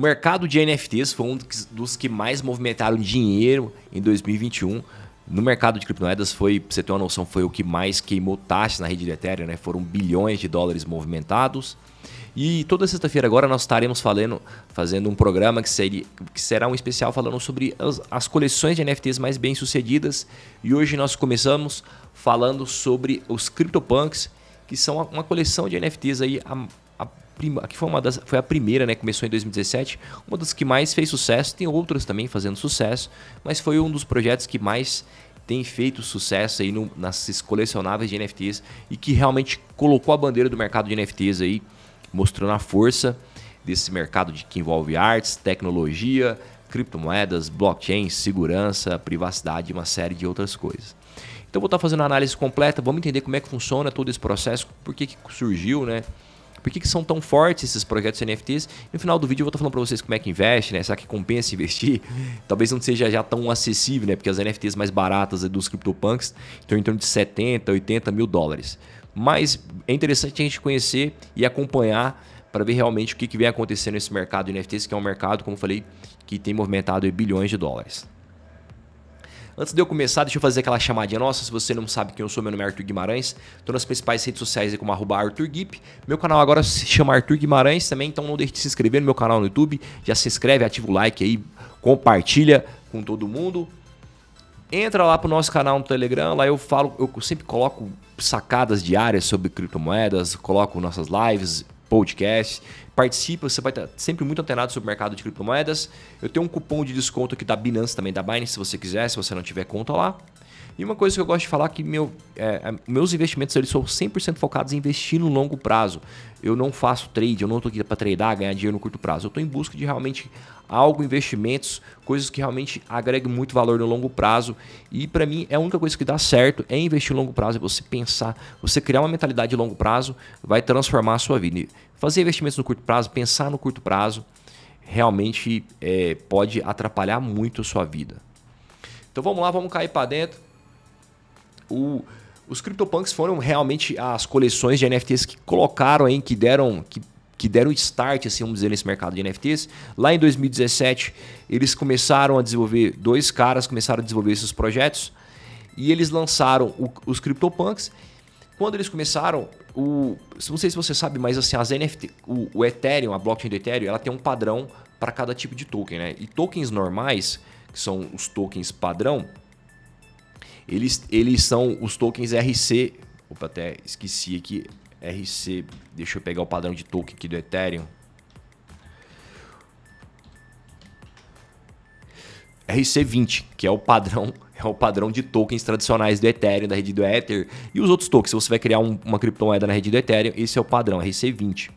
mercado de NFTs foi um dos que mais movimentaram dinheiro em 2021. No mercado de criptomoedas foi, pra você ter uma noção, foi o que mais queimou taxas na rede de Ethereum, né? Foram bilhões de dólares movimentados. E toda sexta-feira agora nós estaremos falando, fazendo um programa que, seria, que será um especial falando sobre as, as coleções de NFTs mais bem sucedidas. E hoje nós começamos falando sobre os CryptoPunks, que são uma coleção de NFTs aí, a, que foi, uma das, foi a primeira, né? Começou em 2017, uma das que mais fez sucesso, tem outras também fazendo sucesso, mas foi um dos projetos que mais tem feito sucesso aí no, nas colecionáveis de NFTs e que realmente colocou a bandeira do mercado de NFTs aí mostrando a força desse mercado de, que envolve artes, tecnologia, criptomoedas, blockchain, segurança, privacidade e uma série de outras coisas. Então vou estar fazendo uma análise completa, vamos entender como é que funciona todo esse processo, por que, que surgiu, né? Por que, que são tão fortes esses projetos NFTs? No final do vídeo eu vou estar falando para vocês como é que investe, né? Será que compensa investir? Talvez não seja já tão acessível, né? Porque as NFTs mais baratas dos CryptoPunks estão em torno de 70, 80 mil dólares. Mas é interessante a gente conhecer e acompanhar para ver realmente o que, que vem acontecendo nesse mercado de NFTs, que é um mercado, como eu falei, que tem movimentado bilhões de dólares. Antes de eu começar, deixa eu fazer aquela chamadinha nossa. Se você não sabe quem eu sou, meu nome é Arthur Guimarães. Estou nas principais redes sociais como arroba ArthurGuip. Meu canal agora se chama Arthur Guimarães também, então não deixe de se inscrever no meu canal no YouTube. Já se inscreve, ativa o like aí, compartilha com todo mundo. Entra lá pro nosso canal no Telegram, lá eu falo, eu sempre coloco sacadas diárias sobre criptomoedas, coloco nossas lives, podcasts. Participa, você vai estar sempre muito antenado sobre o mercado de criptomoedas. Eu tenho um cupom de desconto aqui da Binance também, da Binance, se você quiser, se você não tiver conta lá. E uma coisa que eu gosto de falar é que meu, é, é meus investimentos eles são 100% focados em investir no longo prazo. Eu não faço trade, eu não estou aqui para tradar, ganhar dinheiro no curto prazo. Eu estou em busca de realmente algo, investimentos, coisas que realmente agreguem muito valor no longo prazo. E para mim, é a única coisa que dá certo é investir no longo prazo, é você pensar, você criar uma mentalidade de longo prazo, vai transformar a sua vida. Fazer investimentos no curto prazo, pensar no curto prazo, realmente é, pode atrapalhar muito a sua vida. Então vamos lá, vamos cair para dentro. O, os CryptoPunks foram realmente as coleções de NFTs que colocaram aí, que deram, que, que deram start, assim, vamos dizer, nesse mercado de NFTs. Lá em 2017, eles começaram a desenvolver, dois caras começaram a desenvolver esses projetos e eles lançaram o, os CryptoPunks. Quando eles começaram, o, não sei se você sabe, mas assim, as NFT, o, o Ethereum, a blockchain do Ethereum, ela tem um padrão para cada tipo de token, né? E tokens normais, que são os tokens padrão, eles, eles são os tokens RC. Opa, até esqueci aqui. RC. Deixa eu pegar o padrão de token aqui do Ethereum. RC20, que é o padrão, é o padrão de tokens tradicionais do Ethereum, da rede do Ether, e os outros tokens. Se você vai criar um, uma criptomoeda na rede do Ethereum, esse é o padrão, RC20.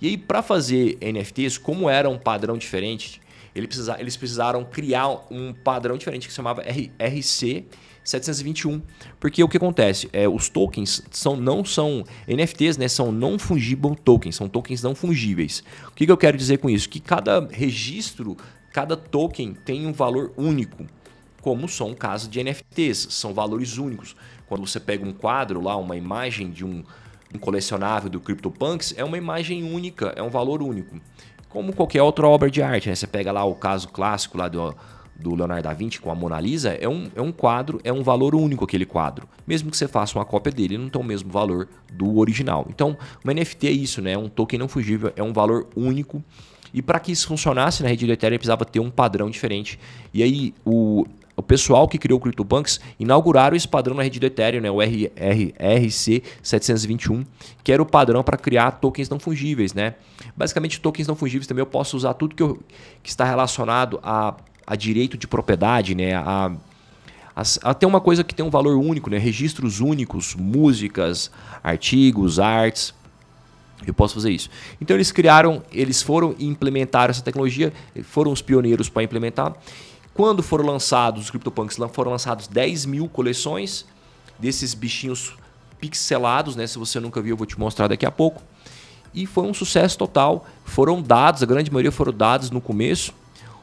E aí, para fazer NFTs, como era um padrão diferente, eles precisaram, criar um padrão diferente que se chamava RC 721. Porque o que acontece? É, os tokens são, não são NFTs, né? São non-fungible tokens, são tokens não fungíveis. O que, que eu quero dizer com isso? Que cada registro, cada token tem um valor único. Como são casos de NFTs, são valores únicos. Quando você pega um quadro lá, uma imagem de um, um colecionável do CryptoPunks, é uma imagem única, é um valor único. Como qualquer outra obra de arte, né? Você pega lá o caso clássico lá do do Leonardo da Vinci com a Mona Lisa é um, é um quadro, é um valor único aquele quadro. Mesmo que você faça uma cópia dele, não tem o mesmo valor do original. Então, o NFT é isso, né? É um token não fugível, é um valor único. E para que isso funcionasse na rede do Ethereum, precisava ter um padrão diferente. E aí, o, o pessoal que criou o CryptoPunks inauguraram esse padrão na rede do Ethereum, né, o RC721, que era o padrão para criar tokens não fungíveis. Né? Basicamente, tokens não fungíveis também eu posso usar tudo que, eu, que está relacionado a a direito de propriedade, né? A, até uma coisa que tem um valor único, né? Registros únicos, músicas, artigos, artes. Eu posso fazer isso. Então eles criaram, eles foram implementar essa tecnologia, foram os pioneiros para implementar. Quando foram lançados os CryptoPunks, foram lançados 10 mil coleções desses bichinhos pixelados, né? Se você nunca viu, eu vou te mostrar daqui a pouco. E foi um sucesso total. Foram dados, a grande maioria foram dados no começo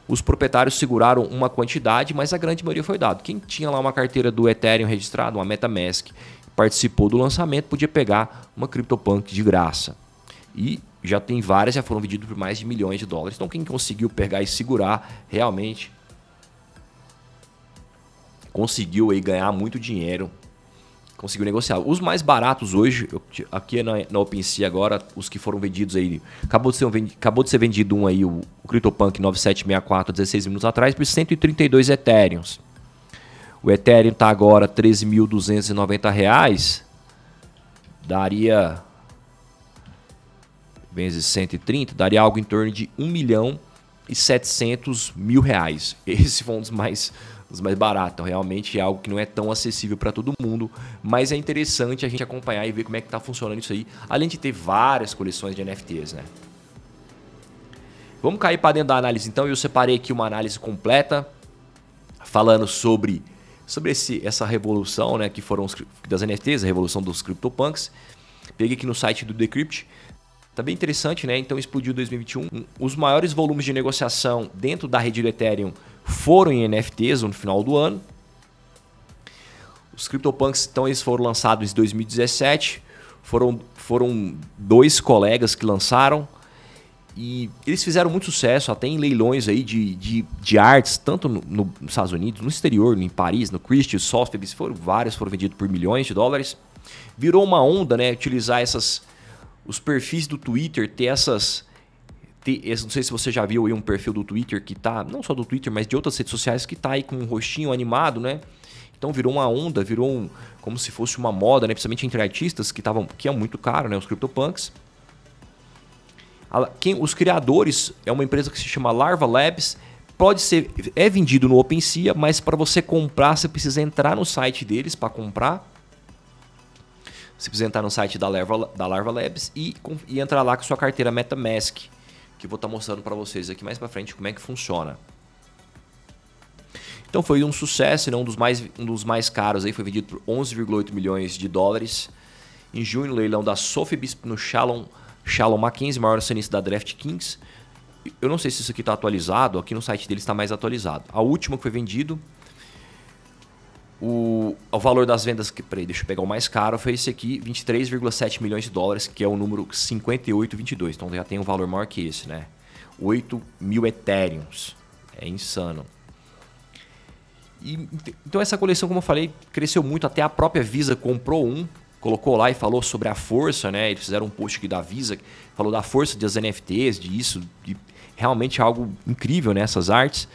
os proprietários seguraram uma quantidade, mas a grande maioria foi dado. Quem tinha lá uma carteira do Ethereum registrada, uma MetaMask, participou do lançamento, podia pegar uma CryptoPunk de graça. E já tem várias, já foram vendidas por mais de milhões de dólares. Então quem conseguiu pegar e segurar realmente conseguiu aí ganhar muito dinheiro, conseguiu negociar. Os mais baratos hoje, aqui na, na OpenSea agora, os que foram vendidos aí, acabou de ser, um, acabou de ser vendido um aí, o, o CryptoPunk 9764, 16 minutos atrás, por 132 Ethereums. O Ethereum está agora R$ 13.290, daria vezes 130, daria algo em torno de 1 milhão e 700 mil reais. Esses foram os mais, os mais baratos. Então, realmente é algo que não é tão acessível para todo mundo, mas é interessante a gente acompanhar e ver como é que está funcionando isso aí, além de ter várias coleções de NFTs, né? Vamos cair para dentro da análise então. Eu separei aqui uma análise completa falando sobre sobre esse, essa revolução, né, que foram os, das NFTs, a revolução dos CryptoPunks. Peguei aqui no site do Decrypt. Tá bem interessante, né? Então explodiu 2021. Os maiores volumes de negociação dentro da rede do Ethereum foram em NFTs no final do ano. Os CryptoPunks, então, eles foram lançados em 2017. Foram, foram dois colegas que lançaram. E eles fizeram muito sucesso, até em leilões aí de, de, de artes, tanto no, no, nos Estados Unidos, no exterior, em Paris, no Christie's, Sotheby's, foram vários foram vendidos por milhões de dólares. Virou uma onda, né, utilizar essas os perfis do Twitter ter essas. Ter, não sei se você já viu aí um perfil do Twitter que tá. Não só do Twitter, mas de outras redes sociais que tá aí com um rostinho animado, né? Então virou uma onda, virou um, como se fosse uma moda, né? Principalmente entre artistas que estavam. que é muito caro, né? Os CryptoPunks. Quem, os criadores é uma empresa que se chama Larva Labs. Pode ser. É vendido no OpenSea, mas para você comprar, você precisa entrar no site deles para comprar. Você precisa entrar no site da Larva, da Larva Labs e, e entrar lá com sua carteira MetaMask, que vou estar tá mostrando para vocês aqui mais para frente como é que funciona. Então foi um sucesso, né? um, dos mais, um dos mais caros, aí, foi vendido por 11,8 milhões de dólares. Em junho, no leilão da Sotheby's no Shalom, Shalom Mackenzie, maior acionista da DraftKings. Eu não sei se isso aqui está atualizado, aqui no site dele está mais atualizado. A última que foi vendido o, o valor das vendas, que, peraí, deixa eu pegar o mais caro, foi esse aqui, 23,7 milhões de dólares, que é o número 5822. Então já tem um valor maior que esse, né? 8 mil Ethereums. É insano. E, então essa coleção, como eu falei, cresceu muito. Até a própria Visa comprou um, colocou lá e falou sobre a força, né? Eles fizeram um post aqui da Visa, falou da força das NFTs, disso, de realmente algo incrível nessas né? artes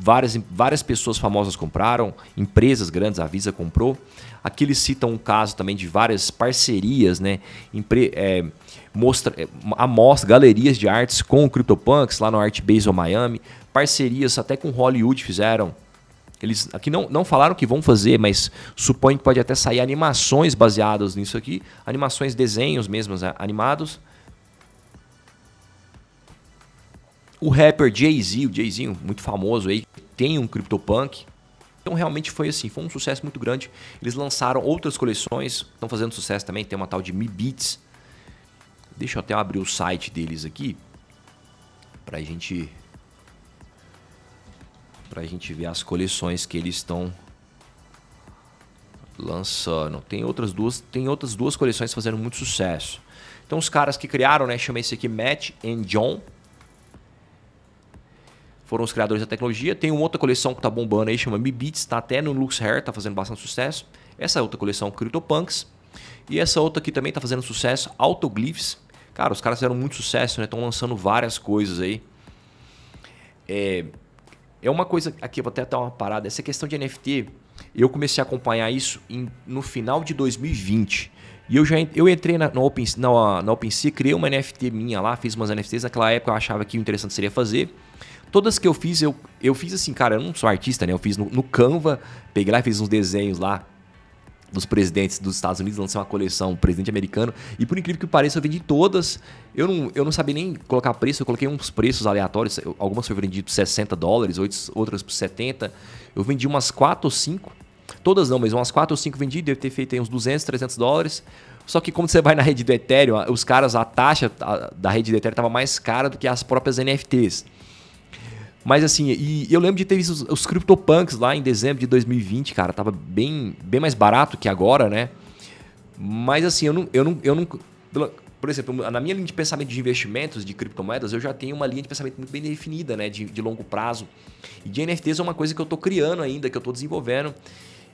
várias, várias pessoas famosas compraram, empresas grandes, a Visa comprou. Aqui eles citam um caso também de várias parcerias, né? Empre, é, mostra, é, amostra, galerias de artes com o CryptoPunks lá no Art Basel Miami, parcerias até com Hollywood fizeram. Eles aqui não, não falaram que vão fazer, mas suponho que pode até sair animações baseadas nisso aqui, animações, desenhos mesmos né? animados. O rapper Jay-Z, o Jay-Z, muito famoso aí, tem um CryptoPunk. Então realmente foi assim, foi um sucesso muito grande. Eles lançaram outras coleções, estão fazendo sucesso também, tem uma tal de Mi Beats. Deixa eu até abrir o site deles aqui pra gente pra gente ver as coleções que eles estão lançando. Tem outras duas, tem outras duas coleções fazendo muito sucesso. Então os caras que criaram, né, chama esse aqui Matt and John foram os criadores da tecnologia. Tem uma outra coleção que está bombando aí, chama Mi Beats, está até no Lux Hair, está fazendo bastante sucesso. Essa outra coleção, CryptoPunks. E essa outra aqui também está fazendo sucesso, Autoglyphs. Cara, os caras fizeram muito sucesso, né? Estão lançando várias coisas aí. É, é uma coisa, aqui eu vou até dar uma parada, essa questão de NFT, eu comecei a acompanhar isso em, no final de 2020. E eu já eu entrei na, na, Open, na, na OpenSea, criei uma NFT minha lá, fiz umas NFTs. Naquela época eu achava que o interessante seria fazer. Todas que eu fiz, eu, eu fiz assim, cara, eu não sou artista, né? Eu fiz no, no Canva, peguei lá e fiz uns desenhos lá dos presidentes dos Estados Unidos, lancei uma coleção, presidente americano, e por incrível que pareça, eu vendi todas. Eu não, eu não sabia nem colocar preço, eu coloquei uns preços aleatórios, algumas foram vendidas por 60 dólares, outras por 70. Eu vendi umas 4 ou 5, todas não, mas umas 4 ou 5 vendi, deve ter feito aí uns 200, 300 dólares. Só que quando você vai na rede do Ethereum, os caras, a taxa da rede do Ethereum estava mais cara do que as próprias NFTs. Mas assim, e eu lembro de ter visto os, os CryptoPunks lá em dezembro de 2020, cara. Tava bem, bem mais barato que agora, né? Mas assim, eu não. Eu não, eu não por exemplo, na minha linha de pensamento de investimentos de criptomoedas, eu já tenho uma linha de pensamento muito bem definida, né? De, de longo prazo. E de NFTs é uma coisa que eu estou criando ainda, que eu estou desenvolvendo.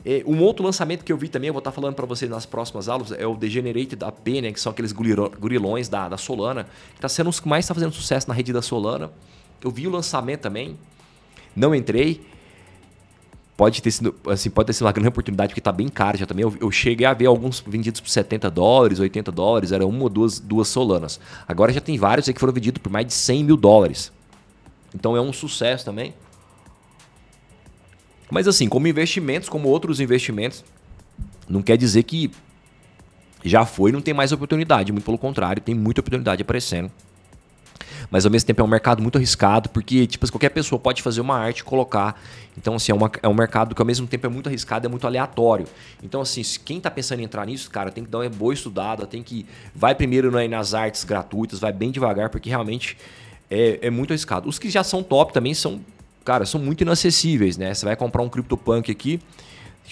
É, um outro lançamento que eu vi também, eu vou estar tá falando para vocês nas próximas aulas, é o Degenerated AP, né? Que são aqueles gurilões da, da Solana. Que está sendo os que mais está fazendo sucesso na rede da Solana. Eu vi o lançamento também. Não entrei pode ter sido, assim, pode ter sido uma grande oportunidade, porque está bem caro já também. Eu, eu, cheguei a ver alguns vendidos por 70 dólares, 80 dólares, era uma ou duas, duas solanas. Agora já tem vários aí que foram vendidos por mais de 100 mil dólares. Então é um sucesso também. Mas assim, como investimentos, como outros investimentos, não quer dizer que já foi não tem mais oportunidade. Muito pelo contrário, tem muita oportunidade aparecendo mas ao mesmo tempo é um mercado muito arriscado, porque tipo, qualquer pessoa pode fazer uma arte e colocar. Então, assim, é, uma, é um mercado que ao mesmo tempo é muito arriscado, é muito aleatório. Então, assim, quem está pensando em entrar nisso, cara, tem que dar uma boa estudada, tem que. Vai primeiro nas artes gratuitas, vai bem devagar, porque realmente é, é muito arriscado. Os que já são top também são, cara, são muito inacessíveis, né? Você vai comprar um CryptoPunk aqui.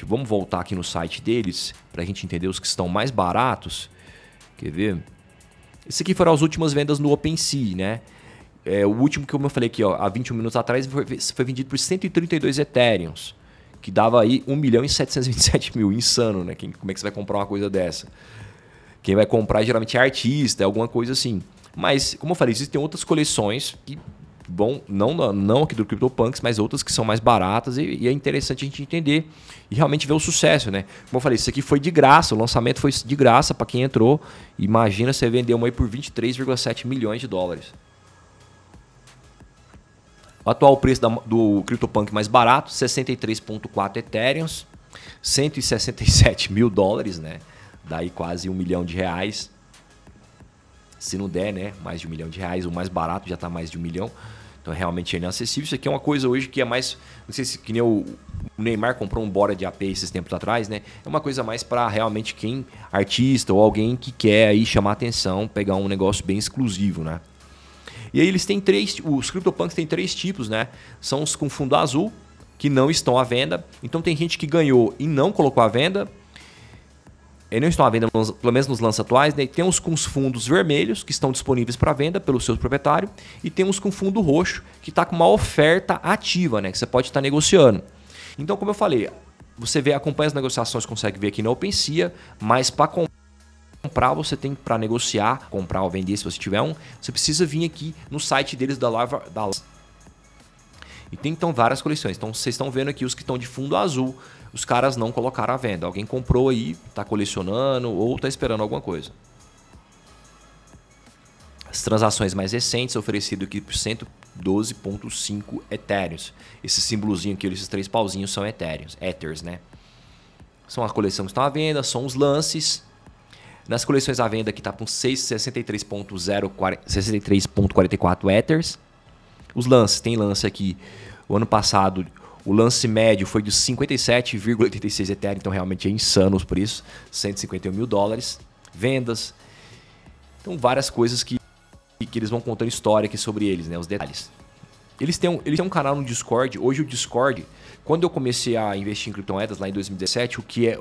Vamos voltar aqui no site deles para a gente entender os que estão mais baratos. Quer ver? Esse aqui foram as últimas vendas no OpenSea, né? É, o último que eu falei aqui, ó, há 21 minutos atrás, foi, foi vendido por 132 Ethereums, que dava aí 1 milhão e 727 mil. Insano, né? Quem, como é que você vai comprar uma coisa dessa? Quem vai comprar geralmente é artista, é alguma coisa assim. Mas, como eu falei, existem outras coleções que bom, não, não aqui do CryptoPunks, mas outras que são mais baratas e, e, é interessante a gente entender e realmente ver o sucesso, né? Como eu falei, isso aqui foi de graça, o lançamento foi de graça para quem entrou. Imagina você vender uma aí por 23,7 milhões de dólares. O atual preço da, do CryptoPunk mais barato, 63,4 Ethereums, 167 mil dólares, né? Daí quase um milhão de reais. Se não der, né? Mais de um milhão de reais, o mais barato já está mais de um milhão. Então realmente é inacessível. Isso aqui é uma coisa hoje que é mais. Não sei se que nem o Neymar comprou um Bora de AP esses tempos atrás, né? É uma coisa mais para realmente quem, artista ou alguém que quer aí chamar atenção, pegar um negócio bem exclusivo, né? E aí eles têm três. Os CryptoPunks têm três tipos, né? São os com fundo azul, que não estão à venda. Então tem gente que ganhou e não colocou à venda. Eles não estão à venda, pelo menos nos lances atuais. Né? Tem uns com os fundos vermelhos, que estão disponíveis para venda pelo seu proprietário. E tem uns com fundo roxo, que está com uma oferta ativa, né? que você pode estar tá negociando. Então, como eu falei, você vê, acompanha as negociações, consegue ver aqui na OpenSea, mas para comprar, você tem para negociar, comprar ou vender, se você tiver um, você precisa vir aqui no site deles da Lava. Da... E tem então várias coleções. Então vocês estão vendo aqui os que estão de fundo azul os caras não colocaram à venda. Alguém comprou aí, está colecionando ou está esperando alguma coisa. As transações mais recentes oferecido aqui por 112.5 Ethereums. Esse símbolozinho aqui, esses três pauzinhos são Ethereums, Ethers, né? São as coleções que estão à venda, são os lances. Nas coleções à venda aqui está com 63.44 Ethers. Os lances, tem lance aqui. O ano passado o lance médio foi de 57,86 Ethereum, então realmente é insano os preços, 151 mil dólares. Vendas. Então, várias coisas que, que eles vão contando história aqui sobre eles, né? Os detalhes. Eles têm, um, eles têm um canal no Discord. Hoje o Discord, quando eu comecei a investir em criptomoedas lá em 2017, o que é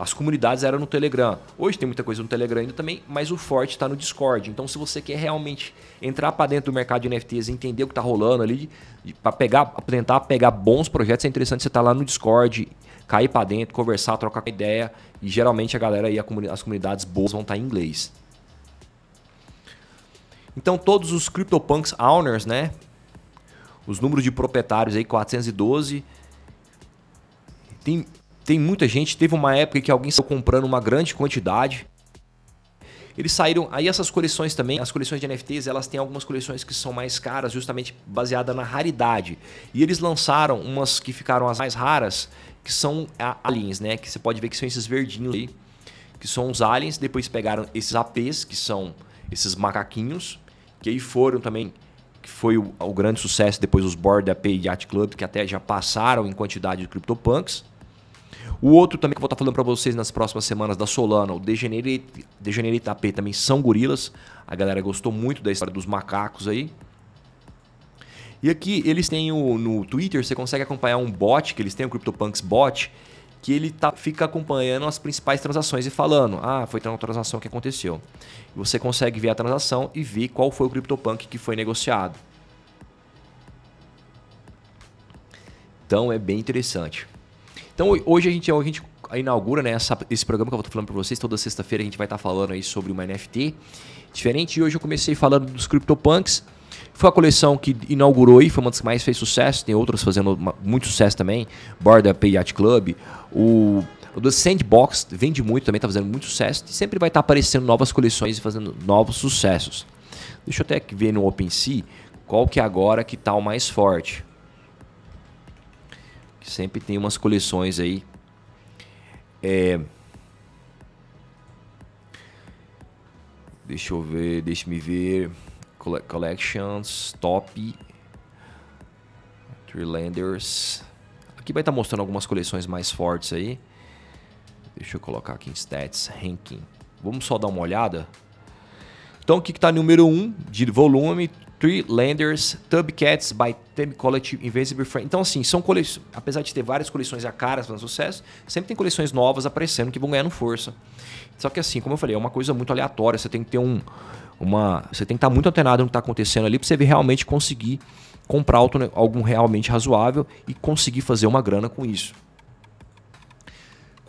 as comunidades eram no Telegram. Hoje tem muita coisa no Telegram ainda também, mas o forte está no Discord. Então, se você quer realmente entrar para dentro do mercado de NFTs, entender o que está rolando ali, para pegar, tentar pegar bons projetos, é interessante você estar tá lá no Discord, cair para dentro, conversar, trocar ideia. E geralmente a galera aí, as comunidades boas vão estar tá em inglês. Então, todos os CryptoPunks owners, né? Os números de proprietários aí, 412. Tem tem muita gente, teve uma época que alguém saiu comprando uma grande quantidade. Eles saíram, aí essas coleções também, as coleções de NFTs, elas têm algumas coleções que são mais caras, justamente baseada na raridade. E eles lançaram umas que ficaram as mais raras, que são aliens, né? Que você pode ver que são esses verdinhos aí, que são os aliens. Depois pegaram esses APs, que são esses macaquinhos, que aí foram também que foi o, o grande sucesso depois os Board e Yacht Club, que até já passaram em quantidade de CryptoPunks. O outro também que eu vou estar falando para vocês nas próximas semanas da Solana, o Degenerate AP também são gorilas. A galera gostou muito da história dos macacos aí. E aqui eles têm o, no Twitter, você consegue acompanhar um bot, que eles têm o CryptoPunks bot, que ele tá, fica acompanhando as principais transações e falando, ah, foi uma transação que aconteceu. Você consegue ver a transação e ver qual foi o CryptoPunk que foi negociado. Então é bem interessante. Então hoje a gente, a gente inaugura né, essa, esse programa que eu estou falando para vocês. Toda sexta-feira a gente vai estar tá falando aí sobre uma NFT diferente. E hoje eu comecei falando dos CryptoPunks. Foi a coleção que inaugurou e foi uma das que mais fez sucesso. Tem outras fazendo muito sucesso também. Borda Pay Yacht Club. O, o do Sandbox vende muito também, está fazendo muito sucesso. E sempre vai estar tá aparecendo novas coleções e fazendo novos sucessos. Deixa eu até ver no OpenSea qual que é agora que está o mais forte. Sempre tem umas coleções aí. É... Deixa eu ver, deixa me ver. Collections, Top, Treelanders. Aqui vai estar tá mostrando algumas coleções mais fortes aí. Deixa eu colocar aqui em Stats, Ranking. Vamos só dar uma olhada. Então, o que está número 1 um, de volume, Three Landers, Tubcats by Theme Collective Invisible Frame. Então, assim, são coleções. Apesar de ter várias coleções a caras fazendo sucesso, sempre tem coleções novas aparecendo que vão ganhando força. Só que, assim, como eu falei, é uma coisa muito aleatória. Você tem que ter um. Uma, você tem que estar muito antenado no que está acontecendo ali para você realmente conseguir comprar algo realmente razoável e conseguir fazer uma grana com isso.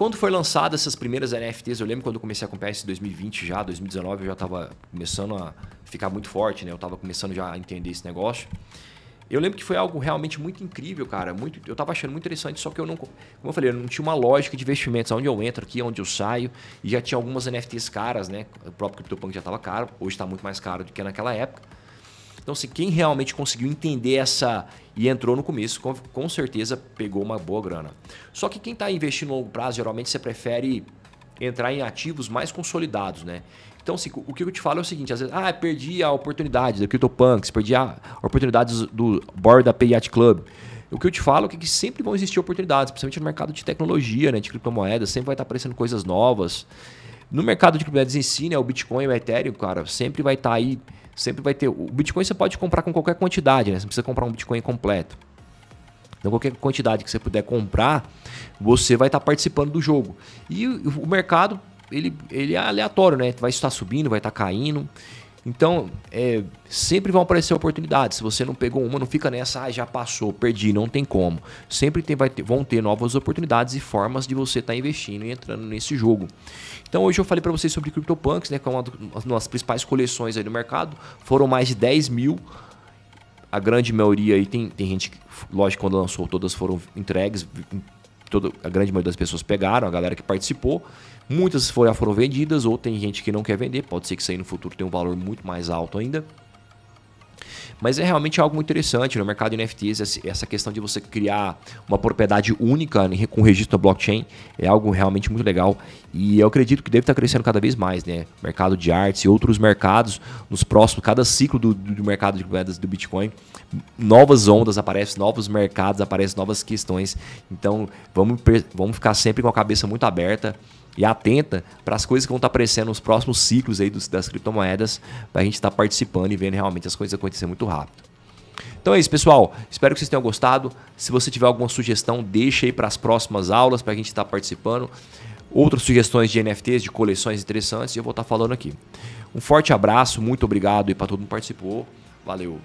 Quando foi lançada essas primeiras NFTs, eu lembro quando eu comecei a acompanhar isso em 2020 já, 2019 eu já estava começando a ficar muito forte, né? Eu estava começando já a entender esse negócio. Eu lembro que foi algo realmente muito incrível, cara. Muito, eu estava achando muito interessante, só que eu não, como eu falei, eu não tinha uma lógica de investimentos. Onde eu entro aqui, onde eu saio. E já tinha algumas NFTs caras, né? O próprio CryptoPunk já estava caro, hoje está muito mais caro do que naquela época. Então, se assim, quem realmente conseguiu entender essa e entrou no começo, com, com certeza pegou uma boa grana. Só que quem está investindo no longo prazo, geralmente você prefere entrar em ativos mais consolidados, né? Então, assim, o que eu te falo é o seguinte: às vezes, ah, perdi a oportunidade da CryptoPunks, perdi a oportunidade do board da Payat Club. O que eu te falo é que sempre vão existir oportunidades, principalmente no mercado de tecnologia, né, de criptomoedas, sempre vai estar aparecendo coisas novas. No mercado de criptomoedas em si, né, o Bitcoin e o Ethereum, cara, sempre vai estar aí sempre vai ter. O Bitcoin você pode comprar com qualquer quantidade, né? Você não precisa comprar um Bitcoin completo. Então, qualquer quantidade que você puder comprar, você vai estar participando do jogo. E o mercado, ele, ele é aleatório, né? Vai estar subindo, vai estar caindo. Então, é, sempre vão aparecer oportunidades. Se você não pegou uma, não fica nessa, ah, já passou, perdi, não tem como. Sempre tem, vai ter, vão ter novas oportunidades e formas de você estar tá investindo e entrando nesse jogo. Então, hoje eu falei para vocês sobre CryptoPunks, né, que é uma das principais coleções aí no mercado. Foram mais de 10 mil. A grande maioria aí tem, tem gente, lógico, quando lançou, todas foram entregues. Toda, a grande maioria das pessoas pegaram, a galera que participou. Muitas foram, foram vendidas, ou tem gente que não quer vender, pode ser que isso aí no futuro tenha um valor muito mais alto ainda. Mas é realmente algo muito interessante no mercado de NFTs, essa questão de você criar uma propriedade única né, com registro na blockchain é algo realmente muito legal e eu acredito que deve estar crescendo cada vez mais, né? Mercado de artes e outros mercados nos próximos, cada ciclo do, do mercado de moedas do Bitcoin, novas ondas aparecem, novos mercados aparecem, novas questões. Então vamos, vamos ficar sempre com a cabeça muito aberta e atenta para as coisas que vão estar aparecendo nos próximos ciclos aí dos, das criptomoedas, para a gente estar participando e vendo realmente as coisas acontecer muito rápido. Então é isso, pessoal. Espero que vocês tenham gostado. Se você tiver alguma sugestão, deixe aí para as próximas aulas para a gente estar participando. Outras sugestões de NFTs, de coleções interessantes, eu vou estar falando aqui. Um forte abraço, muito obrigado e para todo mundo que participou. Valeu!